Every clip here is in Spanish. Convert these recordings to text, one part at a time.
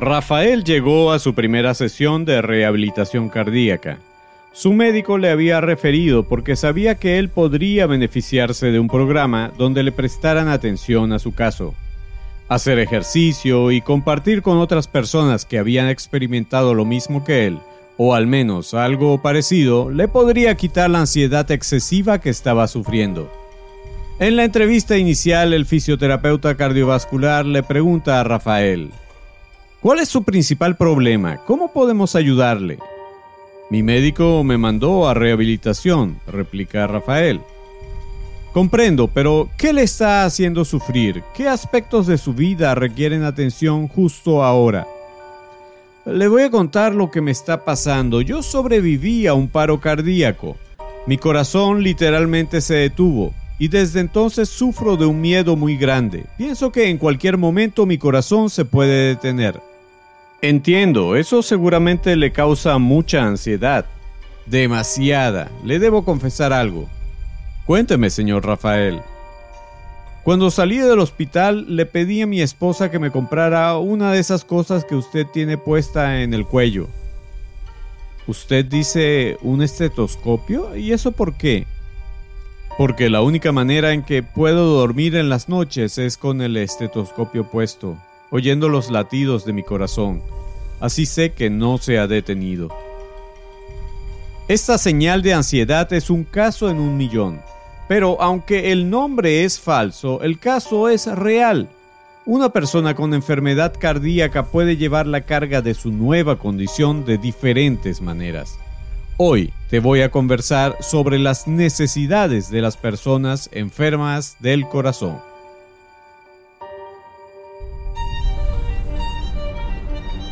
Rafael llegó a su primera sesión de rehabilitación cardíaca. Su médico le había referido porque sabía que él podría beneficiarse de un programa donde le prestaran atención a su caso. Hacer ejercicio y compartir con otras personas que habían experimentado lo mismo que él, o al menos algo parecido, le podría quitar la ansiedad excesiva que estaba sufriendo. En la entrevista inicial, el fisioterapeuta cardiovascular le pregunta a Rafael, ¿Cuál es su principal problema? ¿Cómo podemos ayudarle? Mi médico me mandó a rehabilitación, replica Rafael. Comprendo, pero ¿qué le está haciendo sufrir? ¿Qué aspectos de su vida requieren atención justo ahora? Le voy a contar lo que me está pasando. Yo sobreviví a un paro cardíaco. Mi corazón literalmente se detuvo y desde entonces sufro de un miedo muy grande. Pienso que en cualquier momento mi corazón se puede detener. Entiendo, eso seguramente le causa mucha ansiedad. Demasiada. Le debo confesar algo. Cuénteme, señor Rafael. Cuando salí del hospital le pedí a mi esposa que me comprara una de esas cosas que usted tiene puesta en el cuello. ¿Usted dice un estetoscopio? ¿Y eso por qué? Porque la única manera en que puedo dormir en las noches es con el estetoscopio puesto oyendo los latidos de mi corazón. Así sé que no se ha detenido. Esta señal de ansiedad es un caso en un millón, pero aunque el nombre es falso, el caso es real. Una persona con enfermedad cardíaca puede llevar la carga de su nueva condición de diferentes maneras. Hoy te voy a conversar sobre las necesidades de las personas enfermas del corazón.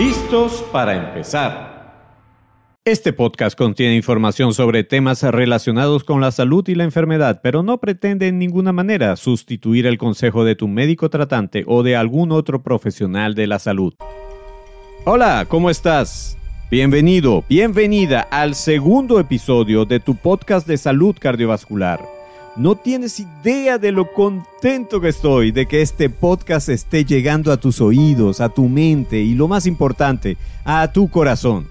¿Listos para empezar? Este podcast contiene información sobre temas relacionados con la salud y la enfermedad, pero no pretende en ninguna manera sustituir el consejo de tu médico tratante o de algún otro profesional de la salud. Hola, ¿cómo estás? Bienvenido, bienvenida al segundo episodio de tu podcast de salud cardiovascular. No tienes idea de lo contento que estoy de que este podcast esté llegando a tus oídos, a tu mente y lo más importante, a tu corazón.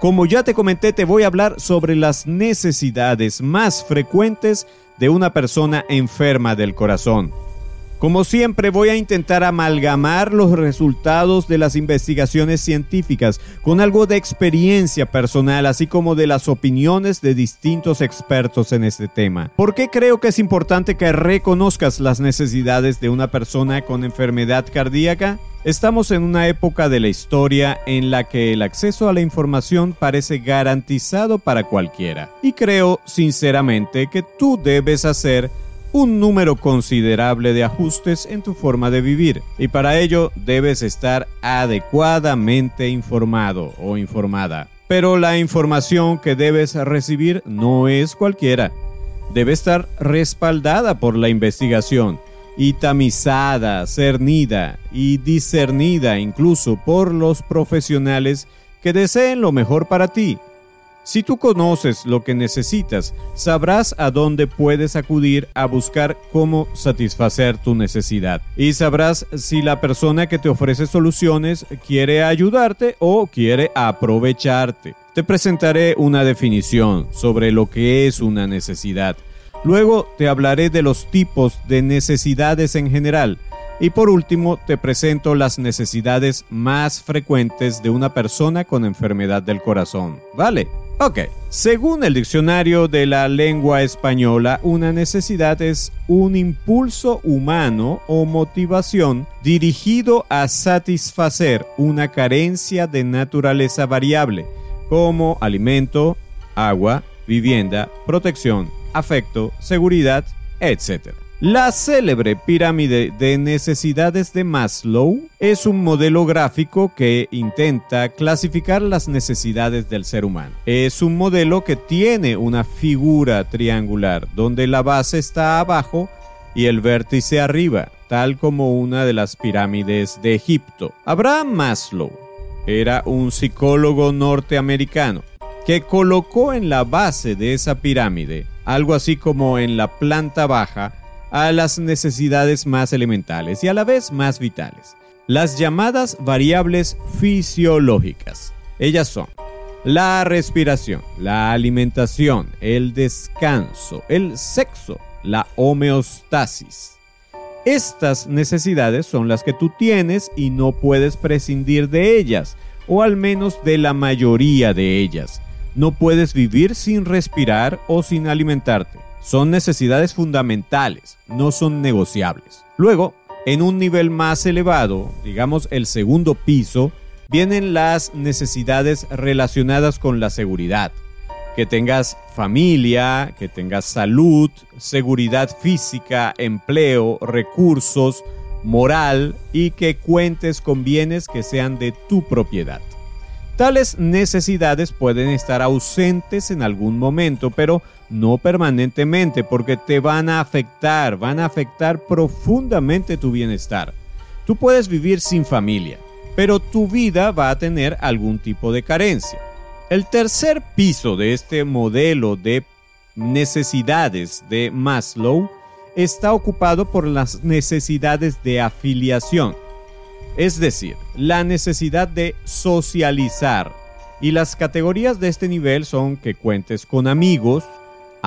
Como ya te comenté, te voy a hablar sobre las necesidades más frecuentes de una persona enferma del corazón. Como siempre voy a intentar amalgamar los resultados de las investigaciones científicas con algo de experiencia personal, así como de las opiniones de distintos expertos en este tema. ¿Por qué creo que es importante que reconozcas las necesidades de una persona con enfermedad cardíaca? Estamos en una época de la historia en la que el acceso a la información parece garantizado para cualquiera. Y creo sinceramente que tú debes hacer un número considerable de ajustes en tu forma de vivir y para ello debes estar adecuadamente informado o informada. Pero la información que debes recibir no es cualquiera. Debe estar respaldada por la investigación y tamizada, cernida y discernida incluso por los profesionales que deseen lo mejor para ti si tú conoces lo que necesitas, sabrás a dónde puedes acudir a buscar cómo satisfacer tu necesidad. Y sabrás si la persona que te ofrece soluciones quiere ayudarte o quiere aprovecharte. Te presentaré una definición sobre lo que es una necesidad. Luego te hablaré de los tipos de necesidades en general. Y por último, te presento las necesidades más frecuentes de una persona con enfermedad del corazón. ¿Vale? Ok, según el diccionario de la lengua española, una necesidad es un impulso humano o motivación dirigido a satisfacer una carencia de naturaleza variable, como alimento, agua, vivienda, protección, afecto, seguridad, etc. La célebre pirámide de necesidades de Maslow es un modelo gráfico que intenta clasificar las necesidades del ser humano. Es un modelo que tiene una figura triangular donde la base está abajo y el vértice arriba, tal como una de las pirámides de Egipto. Abraham Maslow era un psicólogo norteamericano que colocó en la base de esa pirámide, algo así como en la planta baja, a las necesidades más elementales y a la vez más vitales, las llamadas variables fisiológicas. Ellas son la respiración, la alimentación, el descanso, el sexo, la homeostasis. Estas necesidades son las que tú tienes y no puedes prescindir de ellas, o al menos de la mayoría de ellas. No puedes vivir sin respirar o sin alimentarte. Son necesidades fundamentales, no son negociables. Luego, en un nivel más elevado, digamos el segundo piso, vienen las necesidades relacionadas con la seguridad. Que tengas familia, que tengas salud, seguridad física, empleo, recursos, moral y que cuentes con bienes que sean de tu propiedad. Tales necesidades pueden estar ausentes en algún momento, pero no permanentemente, porque te van a afectar, van a afectar profundamente tu bienestar. Tú puedes vivir sin familia, pero tu vida va a tener algún tipo de carencia. El tercer piso de este modelo de necesidades de Maslow está ocupado por las necesidades de afiliación es decir, la necesidad de socializar. Y las categorías de este nivel son que cuentes con amigos,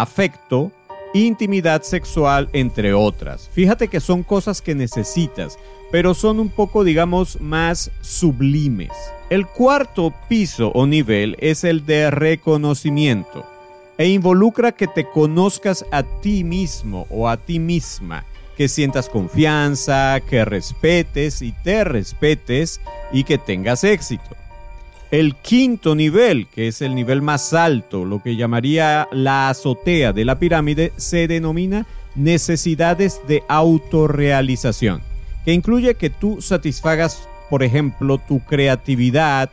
afecto, intimidad sexual, entre otras. Fíjate que son cosas que necesitas, pero son un poco, digamos, más sublimes. El cuarto piso o nivel es el de reconocimiento e involucra que te conozcas a ti mismo o a ti misma que sientas confianza, que respetes y te respetes y que tengas éxito. El quinto nivel, que es el nivel más alto, lo que llamaría la azotea de la pirámide, se denomina necesidades de autorrealización, que incluye que tú satisfagas, por ejemplo, tu creatividad,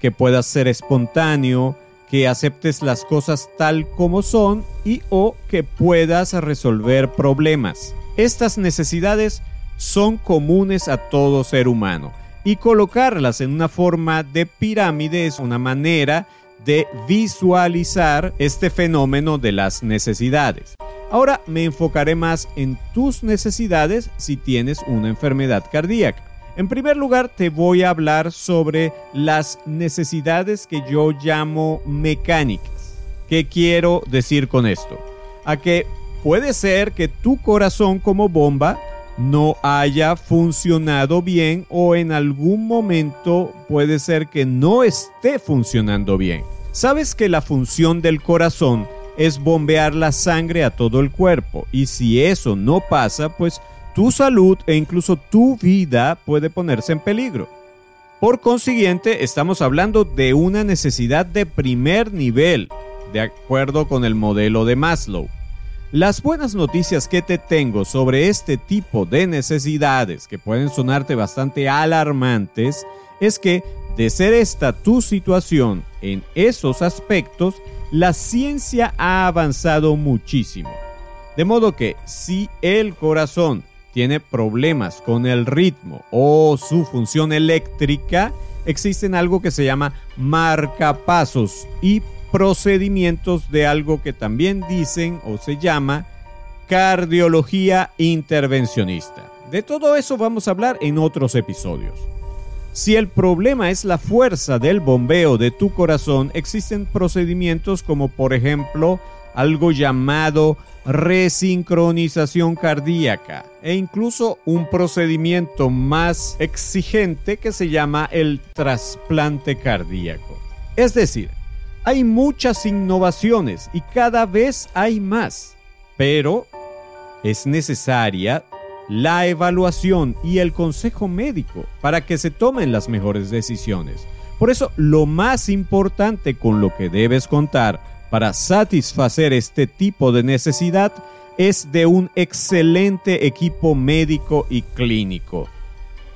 que puedas ser espontáneo, que aceptes las cosas tal como son y o que puedas resolver problemas. Estas necesidades son comunes a todo ser humano y colocarlas en una forma de pirámide es una manera de visualizar este fenómeno de las necesidades. Ahora me enfocaré más en tus necesidades si tienes una enfermedad cardíaca. En primer lugar, te voy a hablar sobre las necesidades que yo llamo mecánicas. ¿Qué quiero decir con esto? A que puede ser que tu corazón como bomba no haya funcionado bien o en algún momento puede ser que no esté funcionando bien. Sabes que la función del corazón es bombear la sangre a todo el cuerpo y si eso no pasa, pues tu salud e incluso tu vida puede ponerse en peligro. Por consiguiente, estamos hablando de una necesidad de primer nivel, de acuerdo con el modelo de Maslow. Las buenas noticias que te tengo sobre este tipo de necesidades que pueden sonarte bastante alarmantes es que, de ser esta tu situación en esos aspectos, la ciencia ha avanzado muchísimo. De modo que si el corazón tiene problemas con el ritmo o su función eléctrica, existen algo que se llama marcapasos y procedimientos de algo que también dicen o se llama cardiología intervencionista. De todo eso vamos a hablar en otros episodios. Si el problema es la fuerza del bombeo de tu corazón, existen procedimientos como por ejemplo algo llamado resincronización cardíaca e incluso un procedimiento más exigente que se llama el trasplante cardíaco. Es decir, hay muchas innovaciones y cada vez hay más, pero es necesaria la evaluación y el consejo médico para que se tomen las mejores decisiones. Por eso, lo más importante con lo que debes contar para satisfacer este tipo de necesidad es de un excelente equipo médico y clínico.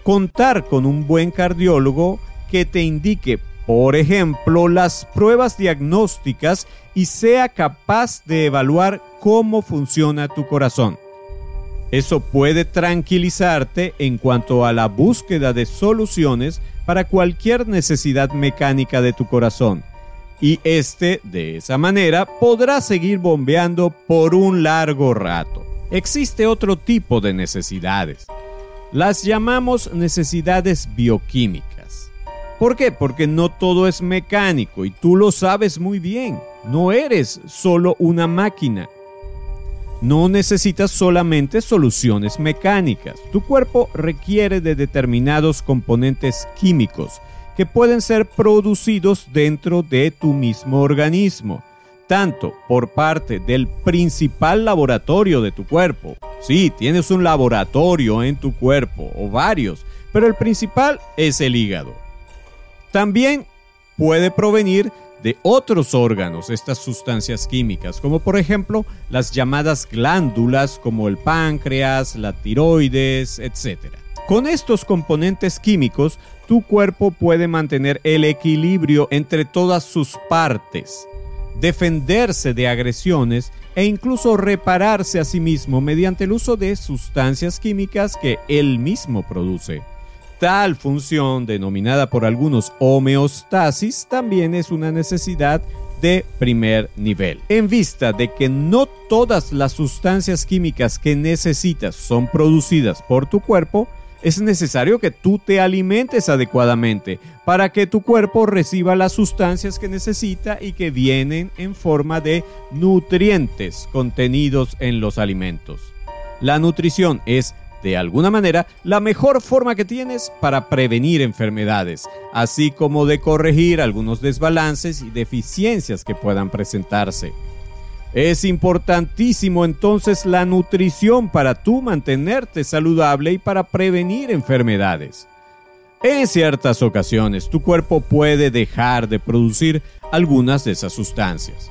Contar con un buen cardiólogo que te indique, por ejemplo, las pruebas diagnósticas y sea capaz de evaluar cómo funciona tu corazón. Eso puede tranquilizarte en cuanto a la búsqueda de soluciones para cualquier necesidad mecánica de tu corazón. Y este, de esa manera, podrá seguir bombeando por un largo rato. Existe otro tipo de necesidades. Las llamamos necesidades bioquímicas. ¿Por qué? Porque no todo es mecánico y tú lo sabes muy bien. No eres solo una máquina. No necesitas solamente soluciones mecánicas. Tu cuerpo requiere de determinados componentes químicos que pueden ser producidos dentro de tu mismo organismo, tanto por parte del principal laboratorio de tu cuerpo. Sí, tienes un laboratorio en tu cuerpo o varios, pero el principal es el hígado. También puede provenir de otros órganos estas sustancias químicas, como por ejemplo las llamadas glándulas como el páncreas, la tiroides, etc. Con estos componentes químicos, tu cuerpo puede mantener el equilibrio entre todas sus partes, defenderse de agresiones e incluso repararse a sí mismo mediante el uso de sustancias químicas que él mismo produce. Tal función, denominada por algunos homeostasis, también es una necesidad de primer nivel. En vista de que no todas las sustancias químicas que necesitas son producidas por tu cuerpo, es necesario que tú te alimentes adecuadamente para que tu cuerpo reciba las sustancias que necesita y que vienen en forma de nutrientes contenidos en los alimentos. La nutrición es de alguna manera, la mejor forma que tienes para prevenir enfermedades, así como de corregir algunos desbalances y deficiencias que puedan presentarse. Es importantísimo entonces la nutrición para tú mantenerte saludable y para prevenir enfermedades. En ciertas ocasiones tu cuerpo puede dejar de producir algunas de esas sustancias.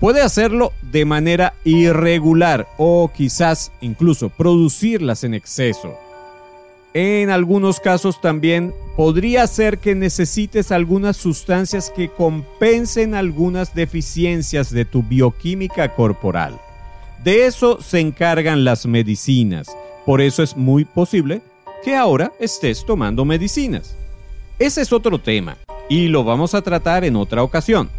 Puede hacerlo de manera irregular o quizás incluso producirlas en exceso. En algunos casos también podría ser que necesites algunas sustancias que compensen algunas deficiencias de tu bioquímica corporal. De eso se encargan las medicinas. Por eso es muy posible que ahora estés tomando medicinas. Ese es otro tema y lo vamos a tratar en otra ocasión.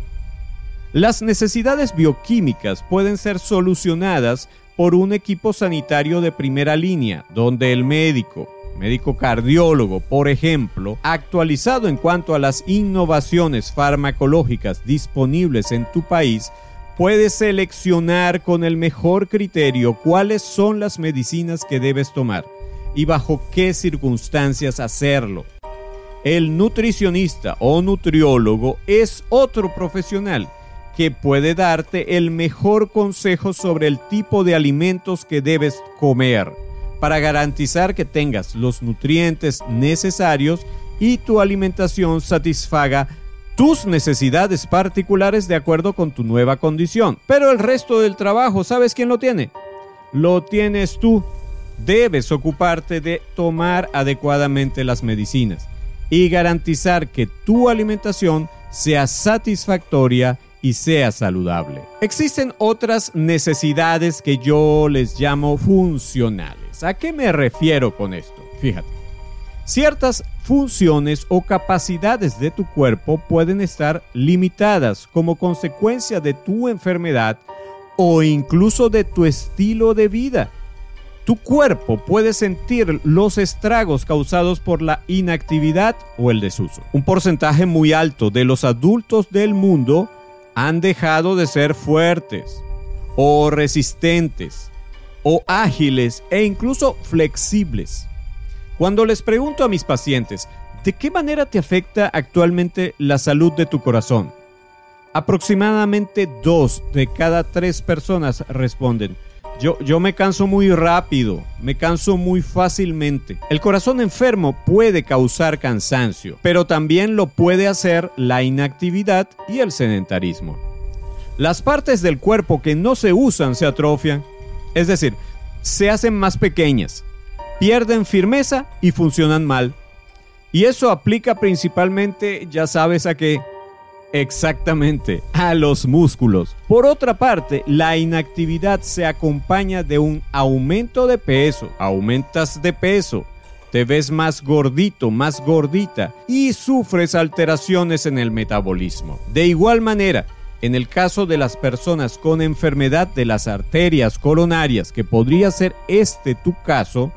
Las necesidades bioquímicas pueden ser solucionadas por un equipo sanitario de primera línea, donde el médico, médico cardiólogo, por ejemplo, actualizado en cuanto a las innovaciones farmacológicas disponibles en tu país, puede seleccionar con el mejor criterio cuáles son las medicinas que debes tomar y bajo qué circunstancias hacerlo. El nutricionista o nutriólogo es otro profesional que puede darte el mejor consejo sobre el tipo de alimentos que debes comer para garantizar que tengas los nutrientes necesarios y tu alimentación satisfaga tus necesidades particulares de acuerdo con tu nueva condición. Pero el resto del trabajo, ¿sabes quién lo tiene? Lo tienes tú. Debes ocuparte de tomar adecuadamente las medicinas y garantizar que tu alimentación sea satisfactoria y sea saludable. Existen otras necesidades que yo les llamo funcionales. ¿A qué me refiero con esto? Fíjate. Ciertas funciones o capacidades de tu cuerpo pueden estar limitadas como consecuencia de tu enfermedad o incluso de tu estilo de vida. Tu cuerpo puede sentir los estragos causados por la inactividad o el desuso. Un porcentaje muy alto de los adultos del mundo han dejado de ser fuertes o resistentes o ágiles e incluso flexibles. Cuando les pregunto a mis pacientes, ¿de qué manera te afecta actualmente la salud de tu corazón? Aproximadamente dos de cada tres personas responden, yo, me canso muy rápido, me canso muy fácilmente. El corazón enfermo puede causar cansancio, pero también lo puede hacer la inactividad y el sedentarismo. Las partes del cuerpo que no se usan se atrofian. Es decir, se hacen más pequeñas, pierden firmeza y funcionan mal. Y eso aplica principalmente, ya sabes a qué, exactamente, a los músculos. Por otra parte, la inactividad se acompaña de un aumento de peso. Aumentas de peso, te ves más gordito, más gordita y sufres alteraciones en el metabolismo. De igual manera, en el caso de las personas con enfermedad de las arterias coronarias, que podría ser este tu caso,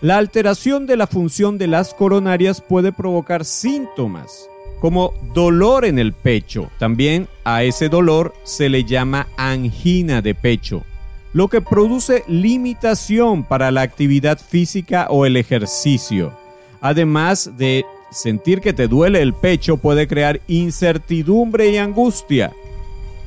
la alteración de la función de las coronarias puede provocar síntomas como dolor en el pecho. También a ese dolor se le llama angina de pecho, lo que produce limitación para la actividad física o el ejercicio. Además de sentir que te duele el pecho puede crear incertidumbre y angustia.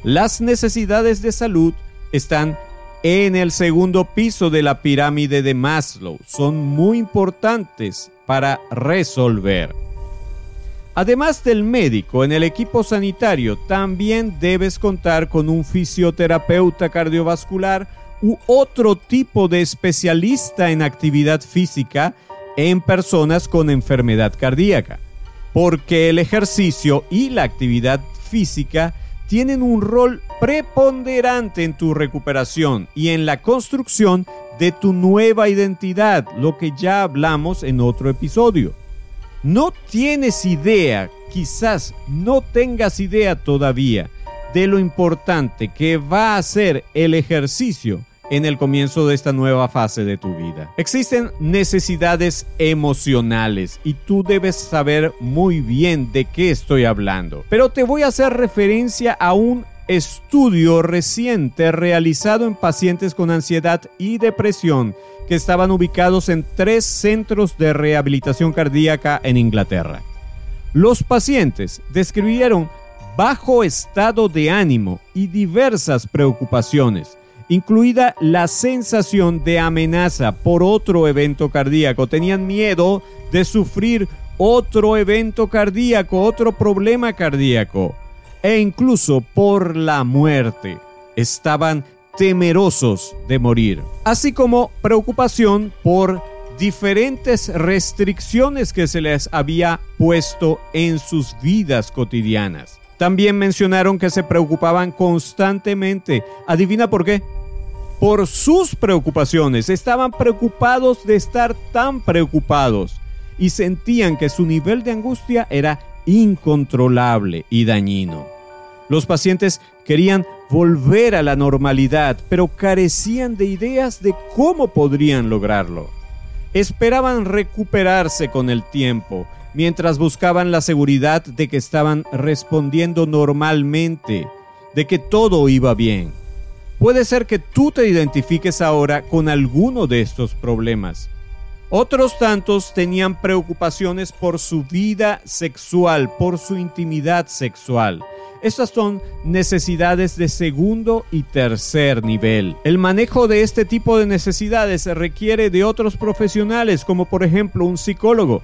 Las necesidades de salud están en el segundo piso de la pirámide de Maslow. Son muy importantes para resolver. Además del médico, en el equipo sanitario también debes contar con un fisioterapeuta cardiovascular u otro tipo de especialista en actividad física en personas con enfermedad cardíaca, porque el ejercicio y la actividad física tienen un rol preponderante en tu recuperación y en la construcción de tu nueva identidad, lo que ya hablamos en otro episodio. No tienes idea, quizás no tengas idea todavía de lo importante que va a ser el ejercicio en el comienzo de esta nueva fase de tu vida. Existen necesidades emocionales y tú debes saber muy bien de qué estoy hablando. Pero te voy a hacer referencia a un estudio reciente realizado en pacientes con ansiedad y depresión que estaban ubicados en tres centros de rehabilitación cardíaca en Inglaterra. Los pacientes describieron bajo estado de ánimo y diversas preocupaciones, incluida la sensación de amenaza por otro evento cardíaco. Tenían miedo de sufrir otro evento cardíaco, otro problema cardíaco e incluso por la muerte. Estaban temerosos de morir, así como preocupación por diferentes restricciones que se les había puesto en sus vidas cotidianas. También mencionaron que se preocupaban constantemente. ¿Adivina por qué? Por sus preocupaciones. Estaban preocupados de estar tan preocupados y sentían que su nivel de angustia era incontrolable y dañino. Los pacientes querían volver a la normalidad, pero carecían de ideas de cómo podrían lograrlo. Esperaban recuperarse con el tiempo, mientras buscaban la seguridad de que estaban respondiendo normalmente, de que todo iba bien. Puede ser que tú te identifiques ahora con alguno de estos problemas. Otros tantos tenían preocupaciones por su vida sexual, por su intimidad sexual. Estas son necesidades de segundo y tercer nivel. El manejo de este tipo de necesidades requiere de otros profesionales, como por ejemplo un psicólogo,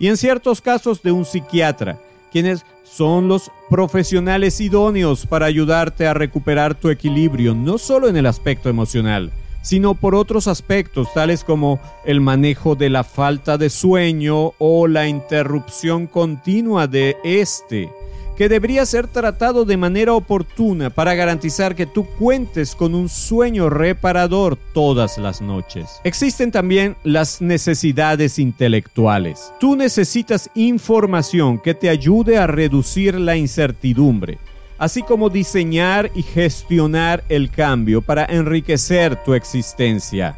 y en ciertos casos de un psiquiatra, quienes son los profesionales idóneos para ayudarte a recuperar tu equilibrio, no solo en el aspecto emocional, sino por otros aspectos tales como el manejo de la falta de sueño o la interrupción continua de este, que debería ser tratado de manera oportuna para garantizar que tú cuentes con un sueño reparador todas las noches. Existen también las necesidades intelectuales. Tú necesitas información que te ayude a reducir la incertidumbre así como diseñar y gestionar el cambio para enriquecer tu existencia.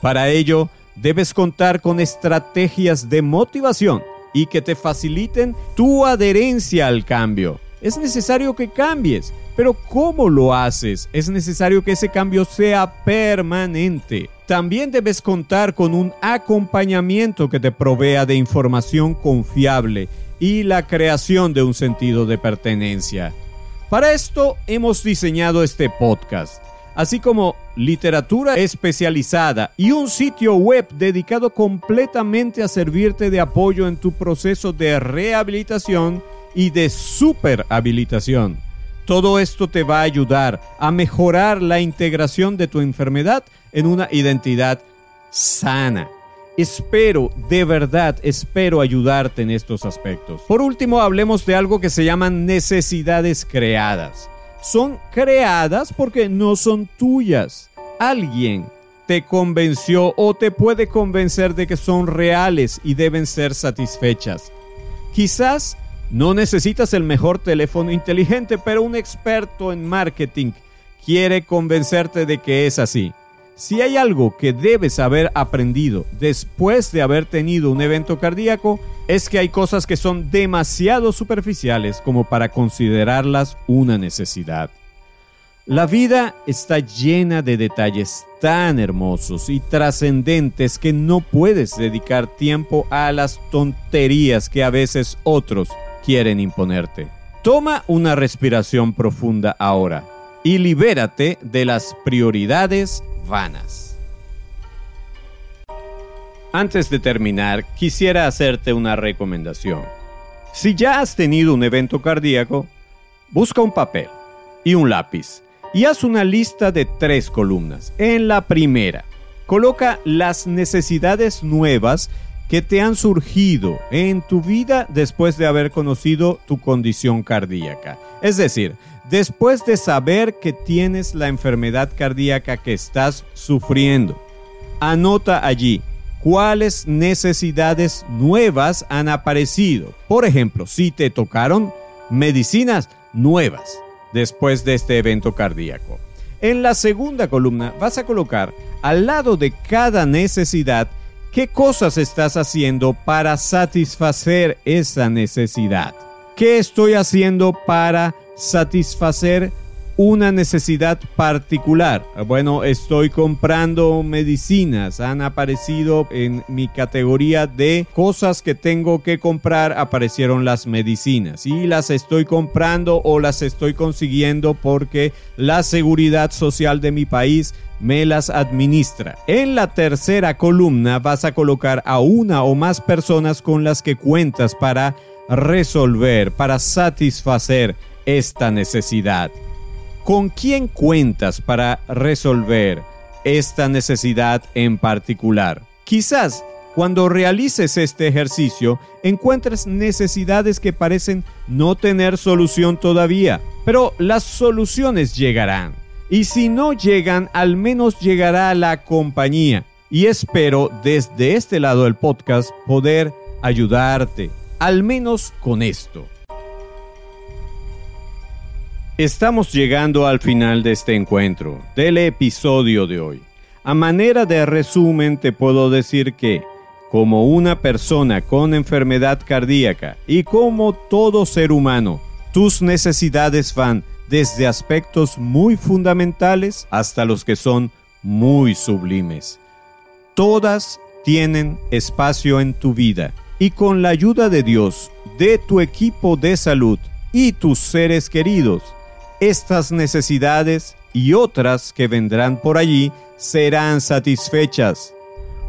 Para ello, debes contar con estrategias de motivación y que te faciliten tu adherencia al cambio. Es necesario que cambies, pero ¿cómo lo haces? Es necesario que ese cambio sea permanente. También debes contar con un acompañamiento que te provea de información confiable y la creación de un sentido de pertenencia. Para esto hemos diseñado este podcast, así como literatura especializada y un sitio web dedicado completamente a servirte de apoyo en tu proceso de rehabilitación y de superhabilitación. Todo esto te va a ayudar a mejorar la integración de tu enfermedad en una identidad sana. Espero, de verdad, espero ayudarte en estos aspectos. Por último, hablemos de algo que se llaman necesidades creadas. Son creadas porque no son tuyas. Alguien te convenció o te puede convencer de que son reales y deben ser satisfechas. Quizás no necesitas el mejor teléfono inteligente, pero un experto en marketing quiere convencerte de que es así. Si hay algo que debes haber aprendido después de haber tenido un evento cardíaco, es que hay cosas que son demasiado superficiales como para considerarlas una necesidad. La vida está llena de detalles tan hermosos y trascendentes que no puedes dedicar tiempo a las tonterías que a veces otros quieren imponerte. Toma una respiración profunda ahora y libérate de las prioridades Antes de terminar, quisiera hacerte una recomendación. Si ya has tenido un evento cardíaco, busca un papel y un lápiz y haz una lista de tres columnas. En la primera, coloca las necesidades nuevas que te han surgido en tu vida después de haber conocido tu condición cardíaca. Es decir, después de saber que tienes la enfermedad cardíaca que estás sufriendo. Anota allí cuáles necesidades nuevas han aparecido. Por ejemplo, si te tocaron medicinas nuevas después de este evento cardíaco. En la segunda columna vas a colocar al lado de cada necesidad qué cosas estás haciendo para satisfacer esa necesidad. ¿Qué estoy haciendo para satisfacer una necesidad particular. Bueno, estoy comprando medicinas. Han aparecido en mi categoría de cosas que tengo que comprar. Aparecieron las medicinas. Y las estoy comprando o las estoy consiguiendo porque la seguridad social de mi país me las administra. En la tercera columna vas a colocar a una o más personas con las que cuentas para resolver, para satisfacer esta necesidad. ¿Con quién cuentas para resolver esta necesidad en particular? Quizás cuando realices este ejercicio encuentres necesidades que parecen no tener solución todavía, pero las soluciones llegarán. Y si no llegan, al menos llegará la compañía. Y espero desde este lado del podcast poder ayudarte, al menos con esto. Estamos llegando al final de este encuentro, del episodio de hoy. A manera de resumen te puedo decir que, como una persona con enfermedad cardíaca y como todo ser humano, tus necesidades van desde aspectos muy fundamentales hasta los que son muy sublimes. Todas tienen espacio en tu vida y con la ayuda de Dios, de tu equipo de salud y tus seres queridos, estas necesidades y otras que vendrán por allí serán satisfechas.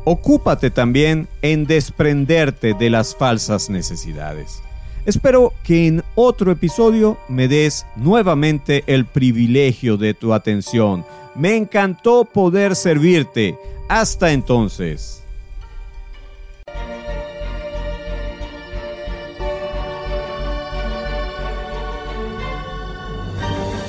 Ocúpate también en desprenderte de las falsas necesidades. Espero que en otro episodio me des nuevamente el privilegio de tu atención. Me encantó poder servirte. Hasta entonces.